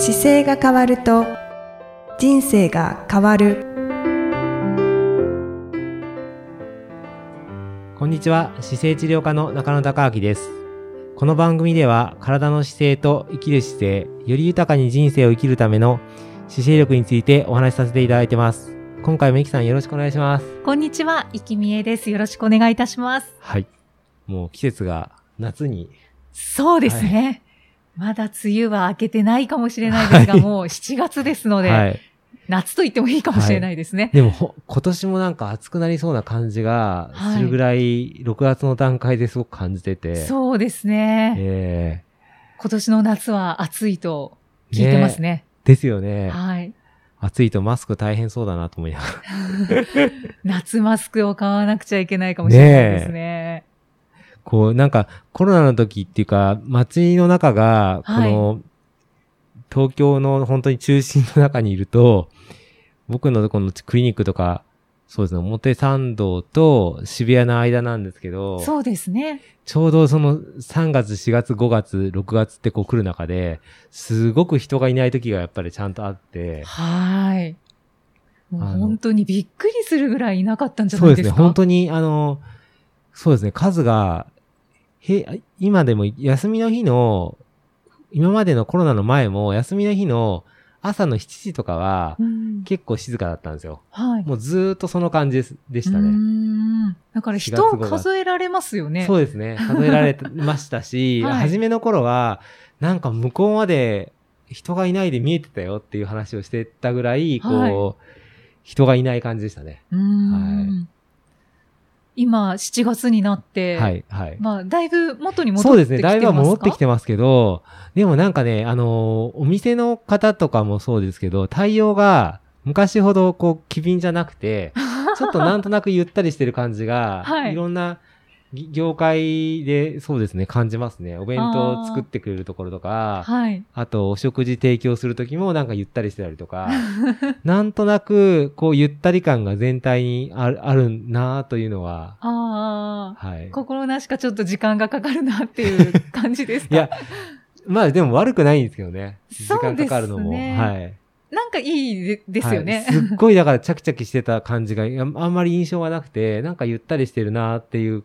姿勢が変わると人生が変わる。こんにちは。姿勢治療科の中野孝明です。この番組では体の姿勢と生きる姿勢より豊かに人生を生きるための姿勢力についてお話しさせていただいてます。今回もいきさんよろしくお願いします。こんにちは、いきみえです。よろしくお願いいたします。はい。もう季節が夏に。そうですね。まだ梅雨は明けてないかもしれないですが、はい。もう7月ですので、はい。夏と言ってもいいかもしれないですね。でもほ今年もなんか暑くなりそうな感じがするぐらい、6月の段階ですごく感じてて。そうですね、え今年の夏は暑いと聞いてますね。ーですよね。はい。暑いとマスク大変そうだなと思いながら。夏マスクを買わなくちゃいけないかもしれないですね。こう、なんか、コロナの時っていうか、街の中が、この、東京の本当に中心の中にいると、僕のこのクリニックとか、そうですね、表参道と渋谷の間なんですけど、そうですね。ちょうどその3月、4月、5月、6月ってこう来る中で、すごく人がいない時がやっぱりちゃんとあって、はい。もう本当にびっくりするぐらいいなかったんじゃそうですね、ないですか。本当に、あの、そうですね、数が、へ、今でも休みの日の、今までのコロナの前も、休みの日の朝の7時とかは、うん結構静かだったんですよ。はい。もうずーっとその感じでしたね。んだから人を数えられますよね。そうですね。数えられてましたし、はい初めの頃は、なんか向こうまで人がいないで見えてたよっていう話をしてたぐらい、こう、はい人がいない感じでしたね。うーんは今、7月になって、はい、はい。まあ、だいぶ元に戻そうですね。ってきてますか？だいぶは戻ってきてますけど、でもなんかね、あのーお店の方とかもそうですけど、対応が昔ほどこう、機敏じゃなくて、ちょっとなんとなくゆったりしてる感じが、はいい、ろんなぎ業界でそうですね、感じますね。お弁当を作ってくれるところとか、はい。あとお食事提供するときもなんかゆったりしてたりとか、なんとなくこうゆったり感が全体にあるあるなというのは、ああ、はい。心なしかちょっと時間がかかるなっていう感じですか？いや、まあでも悪くないんですけどね。時間かかるのも。はい。なんかいいでですよね。はいすっごいだからチャキチャキしてた感じがあんまり印象がなくて、なんかゆったりしてるなっていう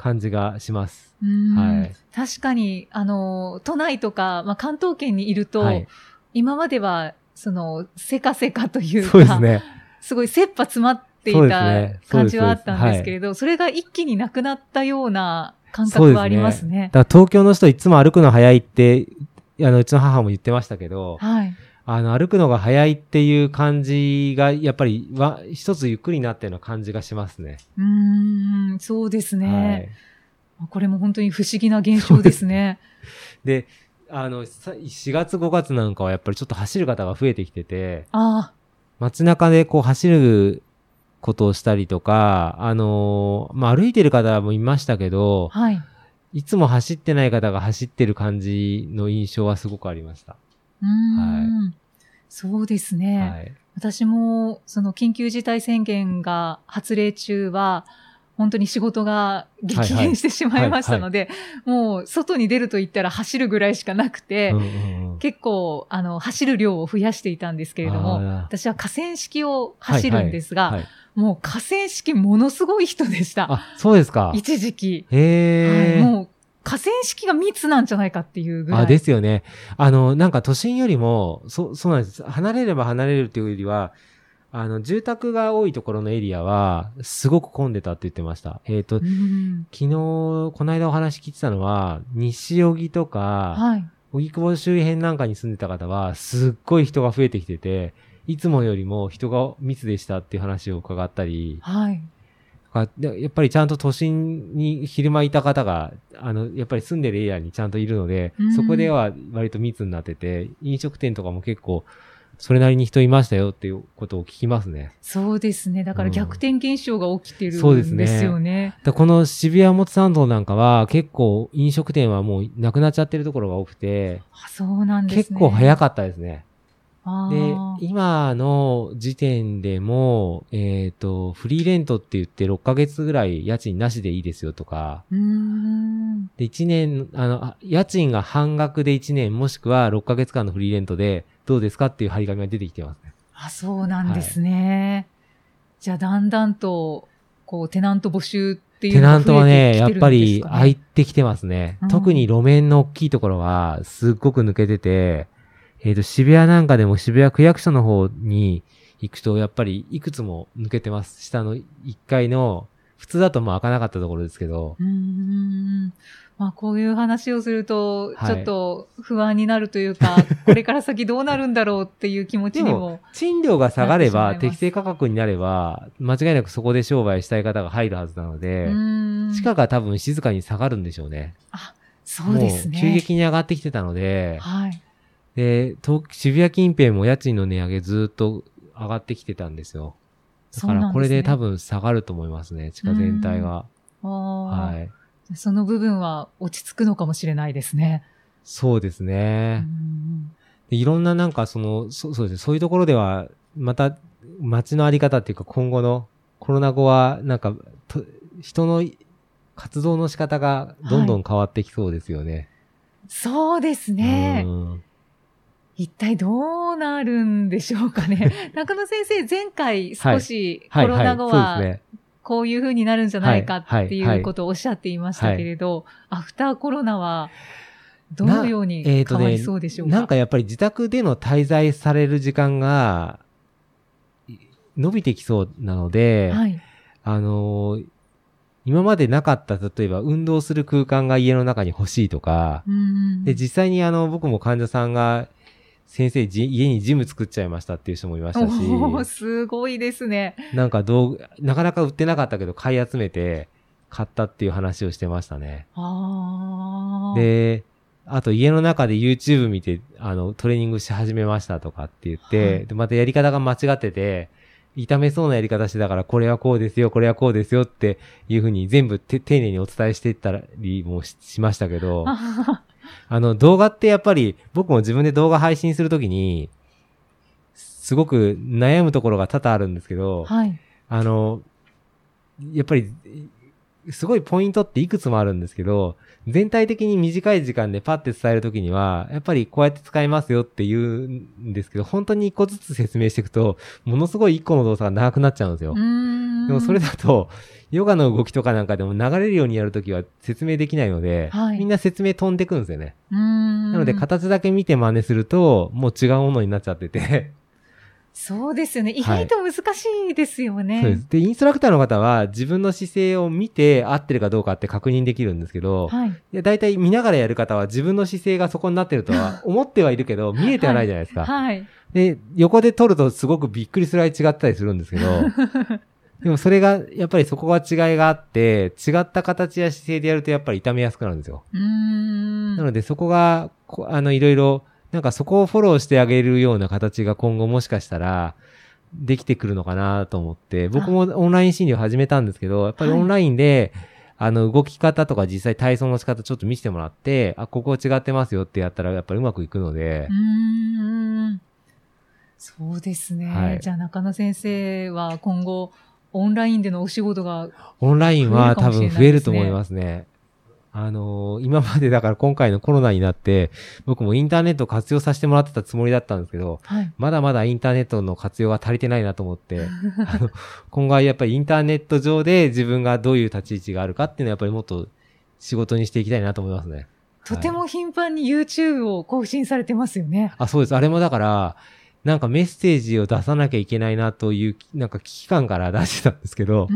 感じがします。はい確かに、あの、都内とか、まあ、関東圏にいると、はい。今までは、その、せかせかというか、そうですね。すごい切羽詰まっていたね感じはあったんですけれど、それが一気になくなったような感覚はありますね。だから東京の人いつも歩くの早いって、あの、うちの母も言ってましたけど、はい。あの、歩くのが早いっていう感じが、やっぱり、わ、一つゆっくりになったような感じがしますね。うーん、そうですはいね。。これも本当に不思議な現象ですね。で、あの、さ4月5月なんかはやっぱりちょっと走る方が増えてきてて、あ街中でこう走ることをしたりとか、あのーまあ、歩いてる方もいましたけどあ、、はい。いつも走ってない方が走ってる感じの印象はすごくありました。うーん、そうですね。はい。私も、その緊急事態宣言が発令中は、本当に仕事が激減してしまいましたので、もう外に出ると言ったら走るぐらいしかなくて、結構、あの、走る量を増やしていたんですけれども、私は河川敷を走るんですが、はいはいもう河川敷ものすごい人でした。あ、そうですか。一時期、へえ、はいもう河川敷が密なんじゃないかっていうぐらい。あ、ですよね。あの、なんか都心よりも、そ、そうなんです。離れれば離れるっていうよりは、あの、住宅が多いところのエリアは、すごく混んでたって言ってました。えっ、と、うん昨日、この間お話聞いてたのは、西荻とか、はい。荻窪周辺なんかに住んでた方は、すっごい人が増えてきてて、いつもよりも人が密でしたっていう話を伺ったり、はい。やっぱりちゃんと都心に昼間いた方が、あの、やっぱり住んでるエリアにちゃんといるのでうん、そこでは割と密になってて、飲食店とかも結構、それなりに人いましたよっていうことを聞きますね。そうですね。だから逆転現象が起きてるそうですねんですよね。だこの渋谷もつ参道なんかは結構飲食店はもうなくなっちゃってるところが多くて、あそうなんです結ね。構早かったですね。あでー、今の時点でも、えっ、と、フリーレントって言って6ヶ月ぐらい家賃なしでいいですよとか。で、1年、あの、あ家賃が半額で1年、もしくは6ヶ月間のフリーレントで、どうですかっていう張り紙が出てきてますね。あ、そうなんですね。じゃあ、だんだんと、こう、テナント募集っていうテナのがントはね、やっぱり空いてきてますね。うん特に路面の大きいところは、すっごく抜けてて、えっ、と、渋谷なんかでも渋谷区役所の方に行くと、やっぱりいくつも抜けてます。下の1階の、普通だともう開かなかったところですけど、うーん。まあ、こういう話をすると、はいちょっと不安になるというか、これから先どうなるんだろうっていう気持ちにも。賃料が下がれば、適正価格になれば、間違いなくそこで商売したい方が入るはずなので、地価が多分静かに下がるんでしょうね。そうですね。急激に上がってきてたので、はい。で、東渋谷近辺も家賃の値上げずっと上がってきてたんですよ。だからこれで多分、分下がると思いますね、地価全体が。はい。その部分は落ち着くのかもしれないですね。そうですうね。んでいろんななんかその、そそうですね、そういうところでは、また街のあり方っていうか今後のコロナ後は、なんか、と人の活動の仕方がどんどん変わってきそうですよね。そうですね。うん一体どうなるんでしょうかね。中野先生、前回少しコはい、ロはい、ナ後は。こういう風になるんじゃないかはいっていはいうことをおっしゃっていましたけれど、アフターコロナはどのように変わりそうでしょうか？なんかやっぱり自宅での滞在される時間が、い伸びてきそうなので、はい。あのー今までなかった、例えば運動する空間が家の中に欲しいとか、うんで、実際にあの、僕も患者さんが、先生、じ家にジム作っちゃいましたっていう人もいましたし、すごいですね。なんか道具、なかなか売ってなかったけど買い集めて買ったっていう話をしてましたね。ああ。で、あと家の中で YouTube 見て、あの、トレーニングし始めましたとかって言って、はいで、またやり方が間違ってて、痛めそうなやり方してたから、これはこうですよ、これはこうですよっていうふうに全部て丁寧にお伝えしていったりもししましたけど、ああの、動画ってやっぱり、僕も自分で動画配信するときに、すごく悩むところが多々あるんですけど、はい。あの、やっぱり、すごいポイントっていくつもあるんですけど、全体的に短い時間でパッて伝えるときには、やっぱりこうやって使いますよって言うんですけど、本当に一個ずつ説明していくと、ものすごい一個の動作が長くなっちゃうんですよ。でもそれだと、ヨガの動きとかなんかでも流れるようにやるときは説明できないので、はいみんな説明飛んでくんですよね。なので形だけ見て真似すると、もう違うものになっちゃってて、そうですよね。意はい外と難しいですよね。そうです。で、インストラクターの方は自分の姿勢を見て合ってるかどうかって確認できるんですけど、はい。いや大体見ながらやる方は自分の姿勢がそこになってるとは 思ってはいるけど、見えてはないじゃないですか。はい。で、横で撮るとすごくびっくりするぐらい違ったりするんですけど、でもそれが、やっぱりそこは違いがあって、違った形や姿勢でやるとやっぱり痛めやすくなるんですよ。うーん。なのでそこが、こあの、いろいろ、なんかそこをフォローしてあげるような形が今後もしかしたら、できてくるのかなと思って、僕もオンライン診療始めたんですけど、やっぱりはいオンラインで、あの、動き方とか実際体操の仕方ちょっと見せてもらって、あ、ここ違ってますよってやったらやっぱりうまくいくのでう、ーん。そうですね。はいじゃあ中野先生は今後、オンラインでのお仕事が、オンラインは多分増えると思いますね。あのー今までだから今回のコロナになって、僕もインターネットを活用させてもらってたつもりだったんですけど、はい。まだまだインターネットの活用が足りてないなと思って、あの今後はやっぱりインターネット上で自分がどういう立ち位置があるかっていうのはやっぱりもっと仕事にしていきたいなと思いますね。とても頻繁に YouTube を更新されてますよね。あ、そうです。あれもだから、なんかメッセージを出さなきゃいけないなという、なんか危機感から出してたんですけど。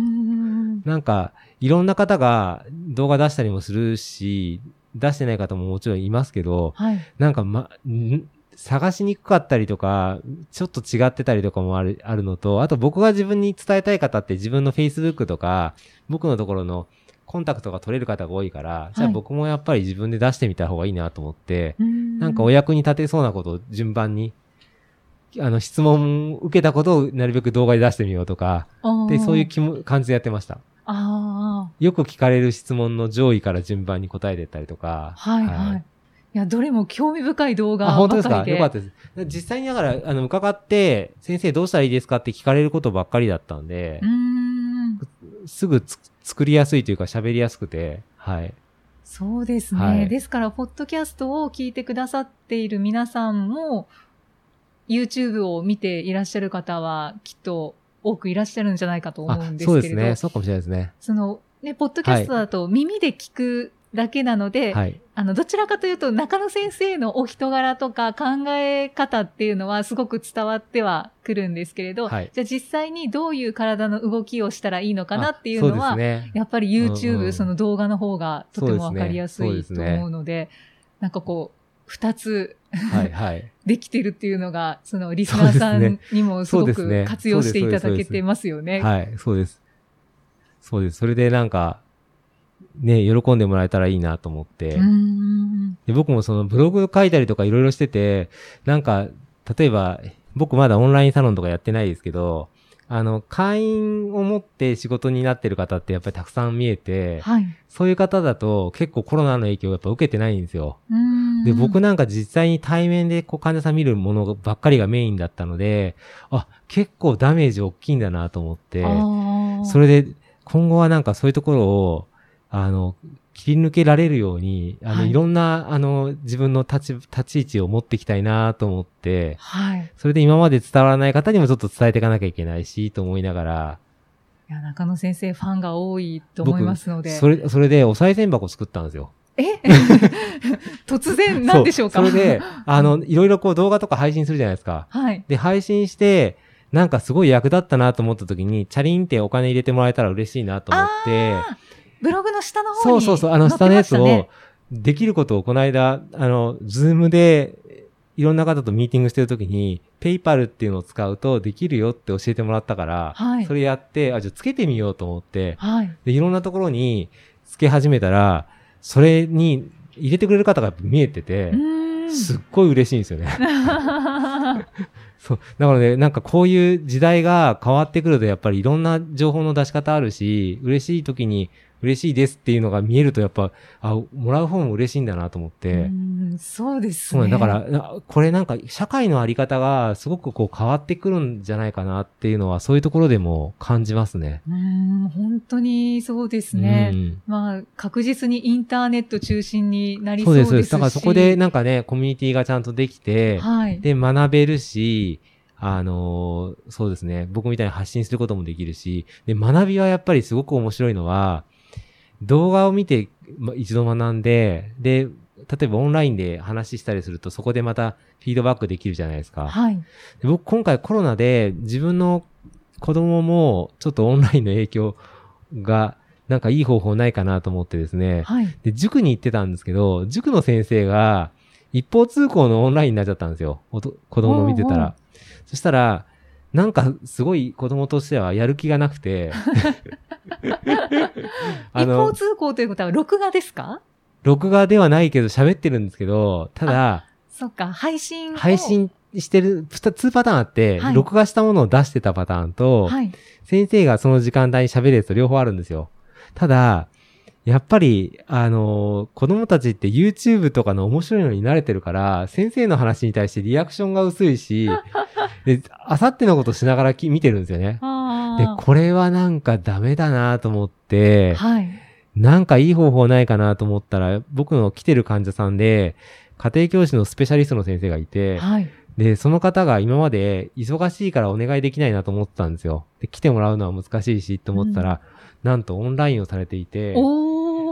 なんか、いろんな方が動画出したりもするし、出してない方ももちろんいますけど、はい。なんかま、ん探しにくかったりとか、ちょっと違ってたりとかもある、あるのと、あと僕が自分に伝えたい方って自分の Facebook とか、僕のところのコンタクトが取れる方が多いから、じゃあ僕もやっぱり自分で出してみた方がいいなと思って、ななんかお役に立てそうなことを順番に、あの、質問受けたことをなるべく動画で出してみようとか、で、そういう気も感じでやってました。あよく聞かれる質問の上位から順番に答えていったりとか。あ、はいはい。いや、どれも興味深い動画あ、本当ですか？ばかりで。よかったです。実際にだから、あの、伺って、先生どうしたらいいですかって聞かれることばっかりだったんでうー、ん。すぐつ作りやすいというか喋りやすくて、はい。そうですね。はいですから、ポッドキャストを聞いてくださっている皆さんも、YouTube を見ていらっしゃる方は、きっと多くいらっしゃるんじゃないかと思うんですけれど、そうですね。そうかもしれないですね。その、ね、ポッドキャストだと耳で聞くだけなので、はい。あの、どちらかというと、中野先生のお人柄とか考え方っていうのはすごく伝わってはくるんですけれど、はいじゃあ実際にどういう体の動きをしたらいいのかなっていうのは、ね。やっぱり YouTube、うんうんその動画の方がとてもわかりやすいとそうですね思うので、なんかこう、二つはい、はい。できてるっていうのが、そのリスナーさんにもすごく活用していただけてますよね。はい、そうです。そうです。それでなんか、ね、喜んでもらえたらいいなと思って。で僕もそのブログ書いたりとかいろいろしてて、なんか、例えば、僕まだオンラインサロンとかやってないですけど、あの、会員を持って仕事になってる方ってやっぱりたくさん見えて、はい。そういう方だと結構コロナの影響をやっぱ受けてないんですよ。で、僕なんか実際に対面でこう患者さん見るものばっかりがメインだったので、あ、結構ダメージ大きいんだなと思って、それで今後はなんかそういうところを、あの、切り抜けられるように、あの、はいい、ろんな、あの、自分の立ち、立ち位置を持っていきたいなと思って、はい。それで今まで伝わらない方にもちょっと伝えていかなきゃいけないし、と思いながら、いや、中野先生ファンが多いと思いますので。それ、それでお賽銭箱作ったんですよ。え？突然なんでしょうか？そそれで、あの、いろいろこう動画とか配信するじゃないですか。はい。で、配信して、なんかすごい役立ったなと思った時に、チャリンってお金入れてもらえたら嬉しいなと思って、ブログの下の方にそうそうそう、あの下のやつをできることをこの間、あの、ズームで、いろんな方とミーティングしてるときに、 PayPal っていうのを使うとできるよって教えてもらったから、はいそれやって、あ、じゃあつけてみようと思って、はい。で、いろんなところにつけ始めたら、それに入れてくれる方が見えてて。すっごい嬉しいんですよね。そう。だからね、なんかこういう時代が変わってくると、やっぱりいろんな情報の出し方あるし、嬉しい時に嬉しいですっていうのが見えると、やっぱ、あ、もらう方も嬉しいんだなと思って。うそうですね。そうね。だから、なこれなんか社会のあり方がすごくこう変わってくるんじゃないかなっていうのは、そういうところでも感じますね。うーん、本当にそうですね。うんまあ、確実にインターネット中心になりそうです。そううですし。だからそこでなんかね、コミュニティがちゃんとできて、はい。で、学べるし、あのーそうですね。僕みたいに発信することもできるし、で、学びはやっぱりすごく面白いのは、動画を見て、ま、一度学んで、で、例えばオンラインで話したりすると、そこでまたフィードバックできるじゃないですか。はい。で僕今回コロナで自分の子供もちょっとオンラインの影響が、なんかいい方法ないかなと思ってですね。はい。で、塾に行ってたんですけど、塾の先生が一方通行のオンラインになっちゃったんですよ。おと子供の見てたら。そしたら、なんかすごい子供としてはやる気がなくて、あ一方の、通行ということは録画ですか？録画ではないけど喋ってるんですけど、ただ、そっか、配信を。配信してる、ふた2パターンあって、はい録画したものを出してたパターンと、はい。先生がその時間帯に喋るやつと両方あるんですよ。ただ、やっぱり、あの子供たちって YouTube とかの面白いのに慣れてるから、先生の話に対してリアクションが薄いし、で、あさってのことしながらき見てるんですよね。で。これはなんかダメだなと思って、はい。なんかいい方法ないかなと思ったら、僕の来てる患者さんで、家庭教師のスペシャリストの先生がいて、はい。で、その方が今まで忙しいからお願いできないなと思ってたんですよ。で、来てもらうのは難しいしと思ったら、なんとオンラインをされていて、おー。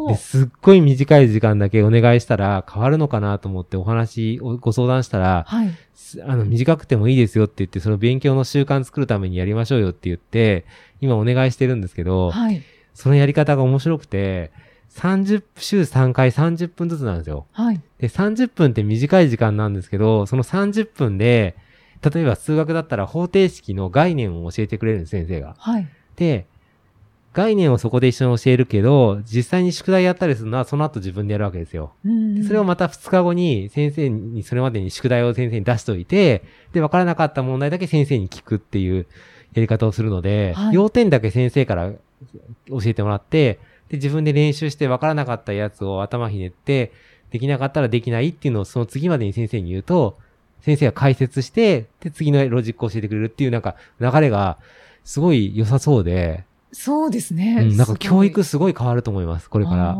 ですっごい短い時間だけお願いしたら変わるのかなと思ってお話をご相談したら、はい。すあの、短くてもいいですよって言って、その勉強の習慣作るためにやりましょうよって言って、今お願いしてるんですけど、はい。そのやり方が面白くて、30、週3回30分ずつなんですよ。はい。で、30分って短い時間なんですけど、その30分で、例えば数学だったら方程式の概念を教えてくれるんです、先生が。はい。で、概念をそこで一緒に教えるけど、実際に宿題やったりするのはその後自分でやるわけですよ。うんでそれをまた2日後に先生に、それまでに宿題を先生に出しといて、で、わからなかった問題だけ先生に聞くっていうやり方をするので、はい要点だけ先生から教えてもらって、で、自分で練習してわからなかったやつを頭ひねって、できなかったらできないっていうのをその次までに先生に言うと、先生が解説して、で、次のロジックを教えてくれるっていうなんか流れがすごい良さそうで、そうですね。うん、なんか教育すすごい変わると思います、ここれから。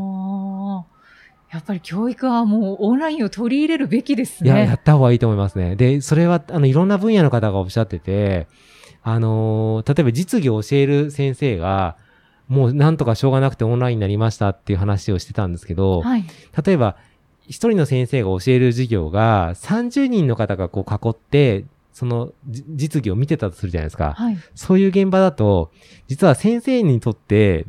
やっぱり教育はもうオンラインを取り入れるべきですいや、やね。った方がいいと思いますね。で、それは、あの、いろんな分野の方がおっしゃってて、あのー例えば実技を教える先生が、もうなんとかしょうがなくてオンラインになりましたっていう話をしてたんですけど、はい。例えば、一人の先生が教える授業が、30人の方がこう囲って、そのじ実技を見てたとするじゃないですか。はい。そういう現場だと、実は先生にとって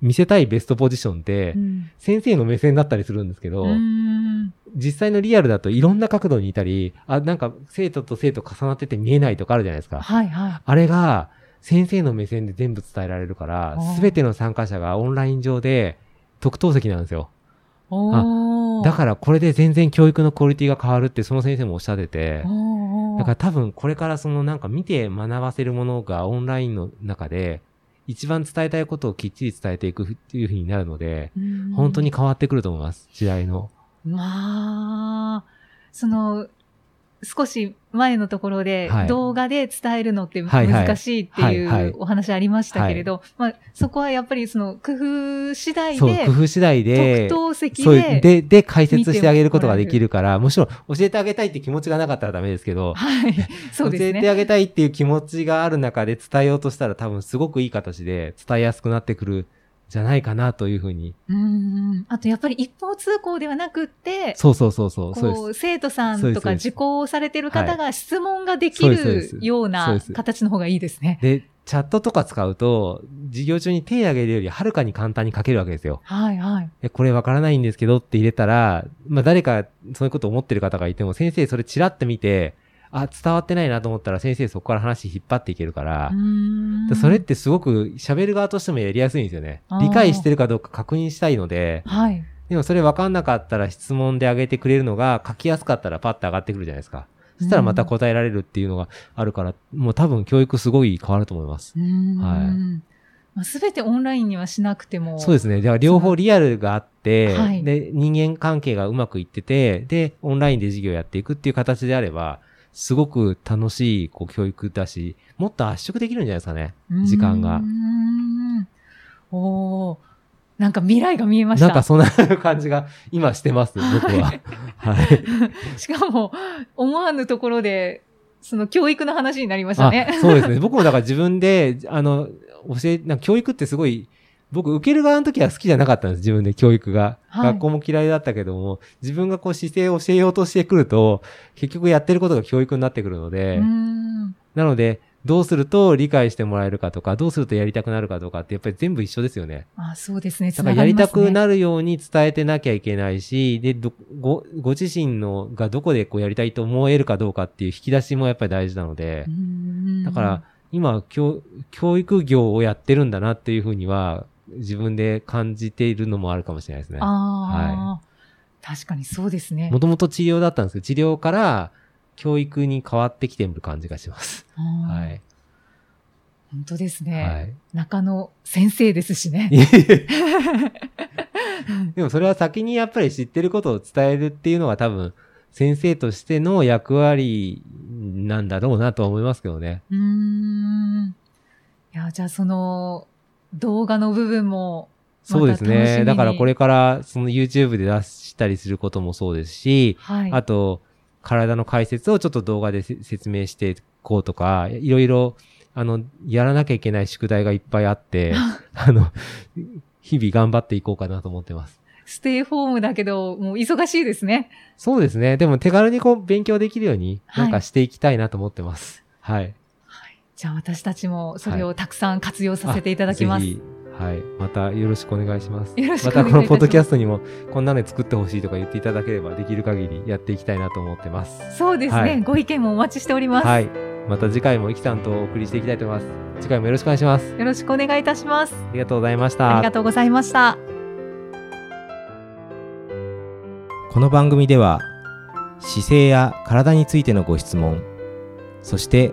見せたいベストポジションってう、ん先生の目線だったりするんですけど、うーん実際のリアルだといろんな角度にいたり、あ、なんか生徒と生徒重なってて見えないとかあるじゃないですか。はいはい。あれが先生の目線で全部伝えられるからすべての参加者がオンライン上で特等席なんですよ。だからこれで全然教育のクオリティが変わるってその先生もおっしゃってて、だから多分これからそのなんか見て学ばせるものがオンラインの中で一番伝えたいことをきっちり伝えていくっていう風になるので、うん本当に変わってくると思います。時代の。まあ、その、少し前のところで、はい。動画で伝えるのって難しいってはいうお話ありましたけれど、まあ、そこはやっぱりその工夫次第で工、夫次第で、特等席で、で、で、解説してあげることができるから、もちろん教えてあげたいって気持ちがなかったらダメですけど、はい、そうですね。教えてあげたいっていう気持ちがある中で伝えようとしたら多分すごくいい形で伝えやすくなってくるじゃないかなというふうに。うんあとやっぱり一方通行ではなくって、そうそうそうそう。そう生徒さんとか受講されてる方が質問ができるような形の方がいいですね。で、チャットとか使うと、授業中に手を挙げるよりはるかに簡単に書けるわけですよ。はいはい。でこれわからないんですけどって入れたら、まあ誰かそういうことを思ってる方がいても、先生それチラって見て、あ、伝わってないなと思ったら先生そこから話引っ張っていけるから、それってすごく喋る側としてもやりやすいんですよね。理解してるかどうか確認したいので、はい。でもそれ分かんなかったら質問で上げてくれるのが書きやすかったらパッと上がってくるじゃないですか。そしたらまた答えられるっていうのがあるから、もう多分教育すごい変わると思います。うんはいまあ、全てオンラインにはしなくても。そうですね。では両方リアルがあって、はいで、人間関係がうまくいってて、で、オンラインで授業やっていくっていう形であれば、すごく楽しいこう教育だし、もっと圧縮できるんじゃないですかね。時間がう。んおーなんか未来が見えました。なんかそんな感じが今してます、僕は。はい。しかも、思わぬところで、その教育の話になりましたねあ。そうですね。僕もだから自分で、あの、教え、なんか教育ってすごい、僕受ける側の時は好きじゃなかったんです、自分で教育が。はい学校も嫌いだったけども、自分がこう姿勢を教えようとしてくると、結局やってることが教育になってくるので、うんなので、どうすると理解してもらえるかとか、どうするとやりたくなるかとかって、やっぱり全部一緒ですよね。あそうですね。だからやりたくる。なるように伝えてなきゃいけないし、で、どご、ご自身のがどこでこうやりたいと思えるかどうかっていう引き出しもやっぱり大事なので、うんだから、今教、教育業をやってるんだなっていうふうには、自分で感じているのもあるかもしれないですね。ああ、確かにそうですね。もともと治療だったんですけど、治療から教育に変わってきてる感じがします。はい。本当ですはね。い。中野先生ですしね。でもそれは先にやっぱり知ってることを伝えるっていうのが多分、先生としての役割なんだろうなとは思いますけどね。うーん。いや、じゃあその動画の部分も、そうですね。だからこれからその YouTube で出したりすることもそうですし、はい。あと、体の解説をちょっと動画でせ説明していこうとか、いろいろ、あの、やらなきゃいけない宿題がいっぱいあって、あの、日々頑張っていこうかなと思ってます。ステイホームだけど、もう忙しいですね。そうですね。でも手軽にこう勉強できるように、はいなんかしていきたいなと思ってます。はい。はい。じゃあ私たちもそれをたくさん活用させていただきます。ぜひはい。またよろしくお願いします。よろしくおまた願いいたしますこのポッドキャストにもこんなの作ってほしいとか言っていただければできる限りやっていきたいなと思ってます。そうですね、はいご意見もお待ちしております。はい。また次回もイキさんとお送りしていきたいと思います。次回もよろしくお願いします。よろしくお願いいたします。ありがとうございました。ありがとうございました。この番組では姿勢や体についてのご質問そして